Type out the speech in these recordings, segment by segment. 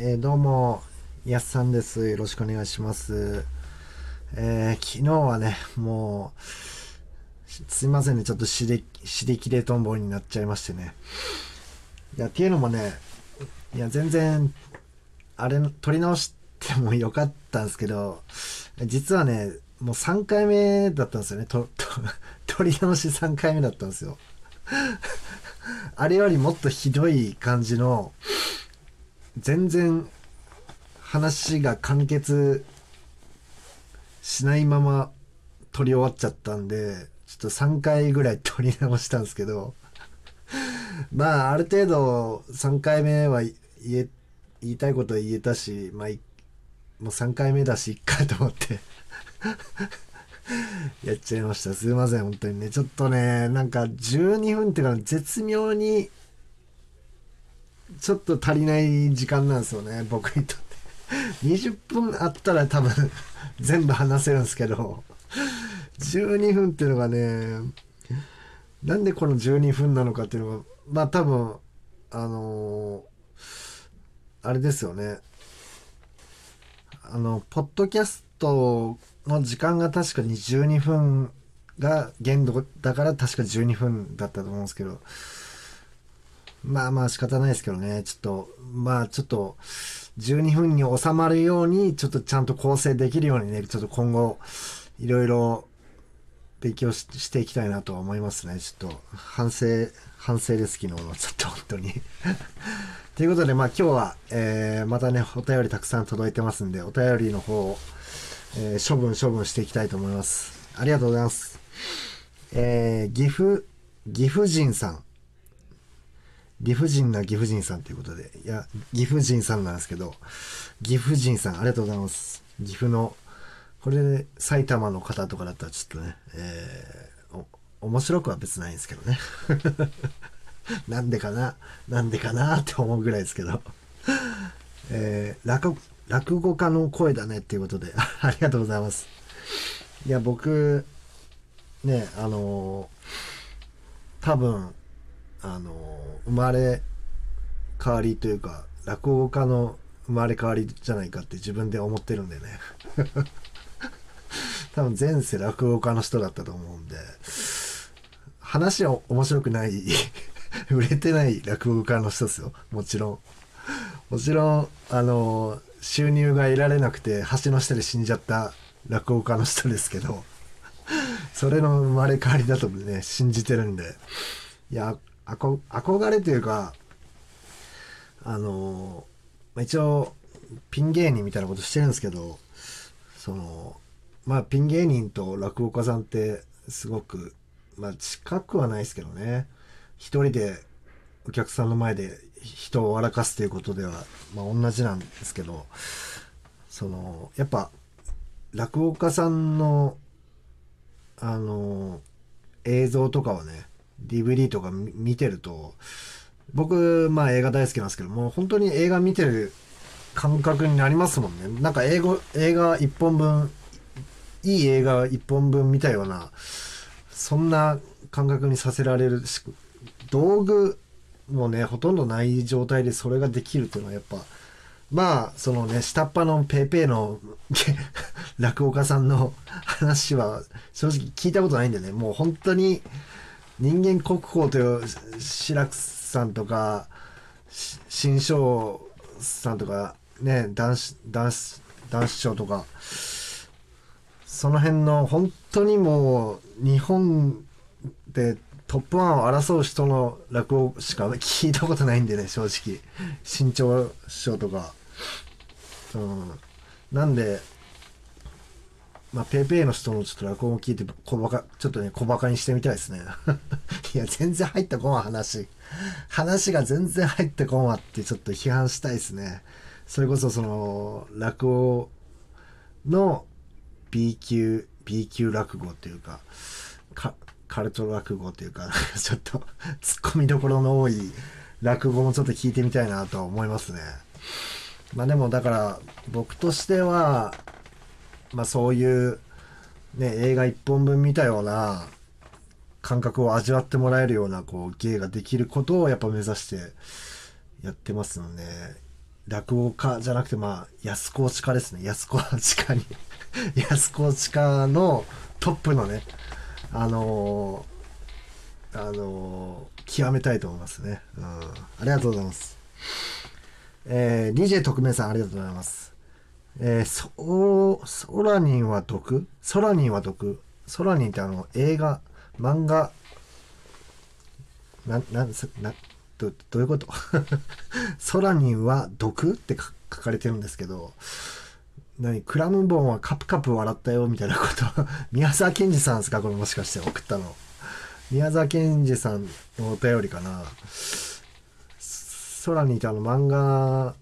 えーどうも、やすさんです。よろしくお願いします。えー昨日はね、もう、すいませんね、ちょっとしれ、しりきれとんぼになっちゃいましてね。いや、っていうのもね、いや、全然、あれ、撮り直してもよかったんですけど、実はね、もう3回目だったんですよね。と、と、撮り直し3回目だったんですよ。あれよりもっとひどい感じの、全然話が完結しないまま撮り終わっちゃったんで、ちょっと3回ぐらい撮り直したんですけど、まあ、ある程度3回目は言え、言いたいことは言えたし、まあ、もう3回目だし、いっかと思って、やっちゃいました。すいません、本当にね。ちょっとね、なんか12分っていうか、絶妙に、ちょっと足りない時間なんですよね、僕にとって。20分あったら多分全部話せるんですけど、12分っていうのがね、なんでこの12分なのかっていうのが、まあ多分、あのあれですよね。あの、ポッドキャストの時間が確かに12分が限度だから確か12分だったと思うんですけど、まあまあ仕方ないですけどね。ちょっと、まあちょっと、12分に収まるように、ちょっとちゃんと構成できるようにね、ちょっと今後、いろいろ勉強ししていきたいなとは思いますね。ちょっと、反省、反省です、昨日の。ちょっと本当に。ということで、まあ今日は、えー、またね、お便りたくさん届いてますんで、お便りの方を、えー処分処分していきたいと思います。ありがとうございます。えー、岐阜、岐阜人さん。理不尽な岐阜人さんということで、いや、岐阜人さんなんですけど、岐阜人さん、ありがとうございます。岐阜の、これ、埼玉の方とかだったらちょっとね、えー、お、面白くは別ないんですけどね。なんでかななんでかなって思うぐらいですけど。えー、落、落語家の声だねっていうことで、ありがとうございます。いや、僕、ね、あのー多分、あの生まれ変わりというか落語家の生まれ変わりじゃないかって自分で思ってるんでね。多分前世落語家の人だったと思うんで話は面白くない 売れてない落語家の人ですよ。もちろん。もちろんあの収入が得られなくて橋の下で死んじゃった落語家の人ですけどそれの生まれ変わりだとね信じてるんで。いや憧れというかあのまあ一応ピン芸人みたいなことしてるんですけどそのまあピン芸人と落語家さんってすごくまあ近くはないですけどね。一人でお客さんの前で人を笑かすということではまあ同じなんですけどそのやっぱ落語家さんのあの映像とかをね DVD とか見てると僕まあ映画大好きなんですけどもう本当に映画見てる感覚になりますもんね。なんか英語映画一本分いい映画一本分見たようなそんな感覚にさせられる道具もねほとんどない状態でそれができるっていうのはやっぱまあそのね下っ端のペーペーの 落語家さんの話は正直聞いたことないんでねもう本当に人間国宝という志らくさんとか新章さんとかね男子男子男子賞とかその辺の本当にもう日本でトップワンを争う人の落語しか聞いたことないんでね正直。新潮賞とか。うん。なんでまあ、ペーペーの人のちょっと落語を聞いて、小バカ、ちょっとね、小バカにしてみたいですね。いや、全然入ってこんわ、話。話が全然入ってこんわって、ちょっと批判したいですね。それこそ、その、落語の B 級、B 級落語っていうか、かカルト落語っていうか、ちょっと、突っ込みどころの多い落語もちょっと聞いてみたいなとは思いますね。まあでも、だから、僕としては、まあそういう、ね、映画一本分見たような感覚を味わってもらえるようなこう芸ができることをやっぱ目指してやってますので、落語家じゃなくてまあ安河内家ですね。安河内家に 安河内家のトップのねあのー、あのー、極めたいと思いますね、うん、ありがとうございます。えー、DJ 特命さんありがとうございます。えー、そソラニンは毒？ソラニンは毒？ソラニンってあの映画？漫画？なななどどういうこと？ソラニンは毒？って書かれてるんですけど何？クラムボンはカプカプ笑ったよみたいなこと？宮沢賢治さんですか？これもしかして送ったの。宮沢賢治さんのお便りかな？空にいたあの漫画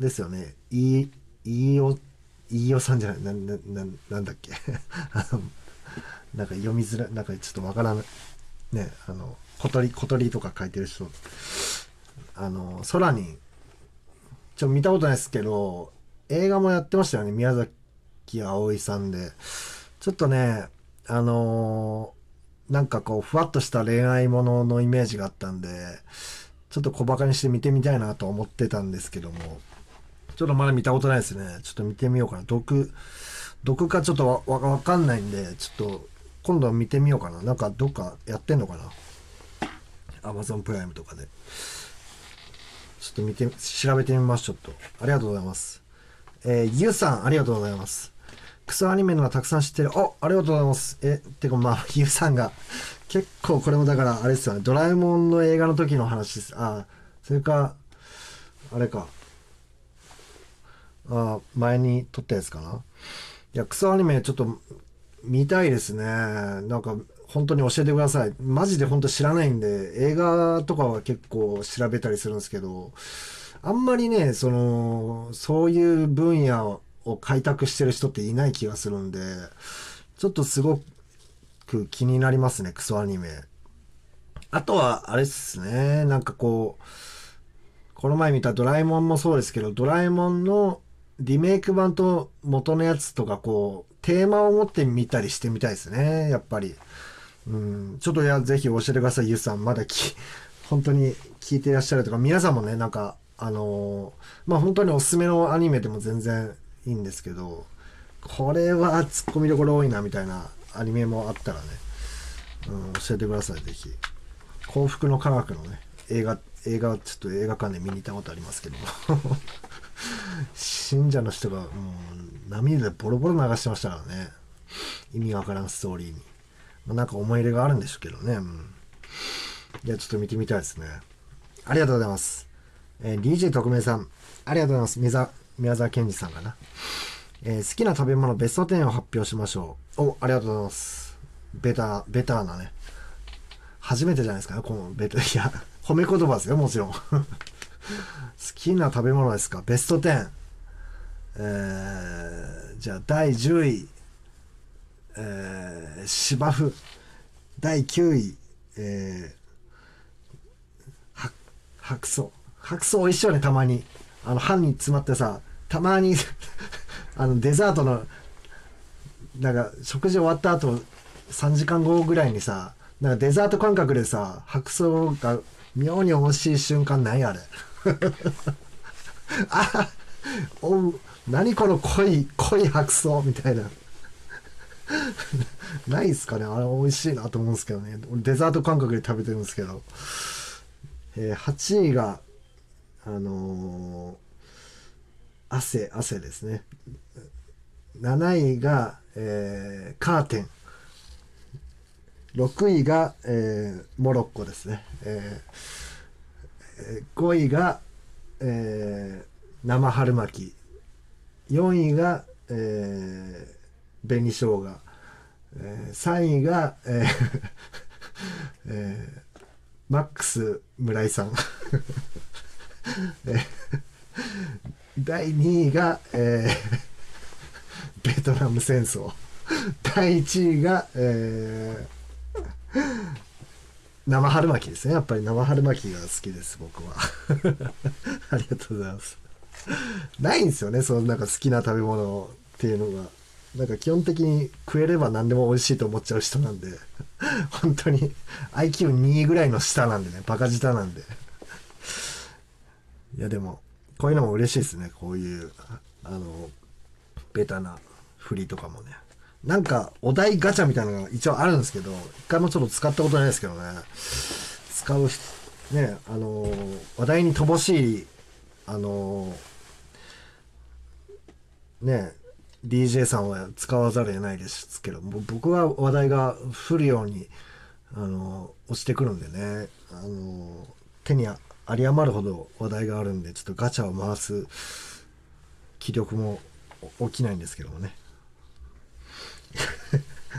ですよね。いいいいおいいおさんじゃないななななんだっけ？なんか読みづらいなんかちょっとわからないねあの小鳥小鳥とか書いてる人。あの空にちょ見たことないですけど映画もやってましたよね宮崎あおいさんで。ちょっとねあのー、なんかこうふわっとした恋愛もののイメージがあったんでちょっと小バカにして見てみたいなと思ってたんですけども。ちょっとまだ見たことないですねちょっと見てみようかな毒毒かちょっとわわかんないんでちょっと今度は見てみようかななんかどっかやってんのかな？Amazon プライムとかでちょっと見て調べてみますちょっとありがとうございますえー、ゆうさん、ありがとうございます。クソアニメのがたくさん知ってる。おありがとうございます。え、てかまあ、ゆうさんが、結構これもだから、あれですよね、ドラえもんの映画の時の話です。あ、それか、あれか。あ、前に撮ったやつかな？いや、クソアニメちょっと見たいですね。なんか、本当に教えてください。マジで本当知らないんで、映画とかは結構調べたりするんですけど、あんまりね、その、そういう分野を開拓してる人っていない気がするんで、ちょっとすごく気になりますね、クソアニメ。あとは、あれっすね、なんかこう、この前見たドラえもんもそうですけど、ドラえもんのリメイク版と元のやつとかこう、テーマを持ってみたりしてみたいですね、やっぱり。うん、ちょっといや、ぜひ教えてください、ゆうさん。まだき、本当に聞いていらっしゃるとか、皆さんもね、なんか、あのまあ本当におすすめのアニメでも全然いいんですけどこれはツッコミどころ多いなみたいなアニメもあったらね、うん、教えてくださいぜひ幸福の科学のね映画映画ちょっと映画館で見に行ったことありますけども 信者の人がもう涙でボロボロ流してましたからね意味わからんストーリーに、まあ、なんか思い入れがあるんでしょうけどね、うん、いやちょっと見てみたいですねありがとうございますえー、DJ 特命さん、ありがとうございます。宮沢、宮沢賢治さんかな。えー、好きな食べ物ベスト10を発表しましょう。お、ありがとうございます。ベター、ベターなね。初めてじゃないですか、このベタ、いや、褒め言葉ですよ、もちろん。好きな食べ物ですか？ベスト10。えー、じゃあ、第10位、えー、芝生。第9位、えー、白草。白草美味しいよね、たまに。あの、歯に詰まってさ、たまに あの、デザートの、なんか、食事終わった後、3時間後ぐらいにさ、なんかデザート感覚でさ、白草が妙に美味しい瞬間ないあれ。あお何この濃い、濃い白草みたいな。ないっすかねあれ美味しいなと思うんですけどね。デザート感覚で食べてるんですけど。えー、8位が、あのー、汗汗ですね7位が、えー、カーテン6位が、えー、モロッコですね、えー、5位が、えー、生春巻き。4位が、えー、紅生姜、えー、3位が、えー えー、マックス村井さん。第2位が、えー、ベトナム戦争。第1位が、えー、生春巻きですね。やっぱり生春巻きが好きです僕は。ありがとうございます。ないんですよねそのなんか好きな食べ物っていうのが。なんか基本的に食えれば何でも美味しいと思っちゃう人なんで。本当に IQ2 ぐらいの下なんでねバカ舌なんで。いやでもこういうのも嬉しいですね。こういうあのベタな振りとかもね。なんかお題ガチャみたいなのが一応あるんですけど一回もちょっと使ったことないですけどね。使うねあの話題に乏しいあのね DJ さんは使わざるを得ないですけど僕は話題が降るようにあの落ちてくるんでね。あの手に有り余るほど話題があるんでちょっとガチャを回す気力も起きないんですけどもね。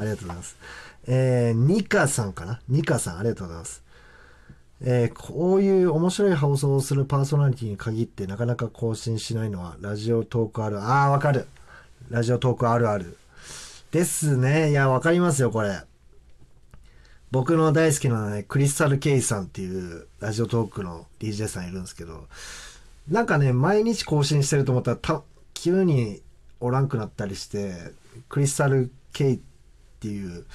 ありがとうございます。えー、ニカさんかな？ニカさんありがとうございます。えー、こういう面白い放送をするパーソナリティに限ってなかなか更新しないのはラジオトークあるああわかる。ラジオトークあるある。ですね。いやわかりますよこれ。僕の大好きなねクリスタル・ケイさんっていうラジオトークの DJ さんいるんですけどなんかね毎日更新してると思ったらた急におらんくなったりしてクリスタル・ケイっていう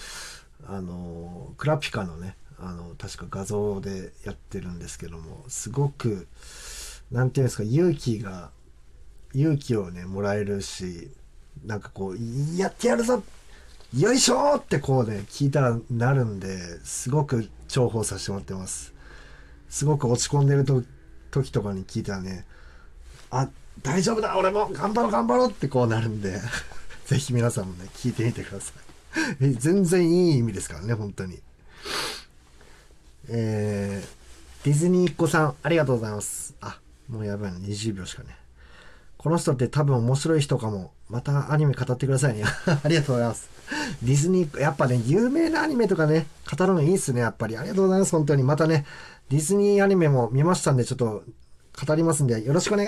あのクラピカのねあの確か画像でやってるんですけどもすごく何て言うんですか勇気が勇気をねもらえるしなんかこうやってやるぞよいしょってこうね聞いたらなるんですごく重宝させてもらってます。すごく落ち込んでると時とかに聞いたらねあ大丈夫だ俺も頑張ろう頑張ろうってこうなるんで ぜひ皆さんもね聞いてみてください。全然いい意味ですからね本当にえー、ディズニーっ子さん、ありがとうございます。あ、もうやばいな、20秒しかね。この人って多分面白い人かも。またアニメ語ってくださいね。ありがとうございます。ディズニー、やっぱね、有名なアニメとかね、語るのいいっすね、やっぱり。ありがとうございます、本当に。またね、ディズニーアニメも見ましたんで、ちょっと語りますんで、よろしくお願いします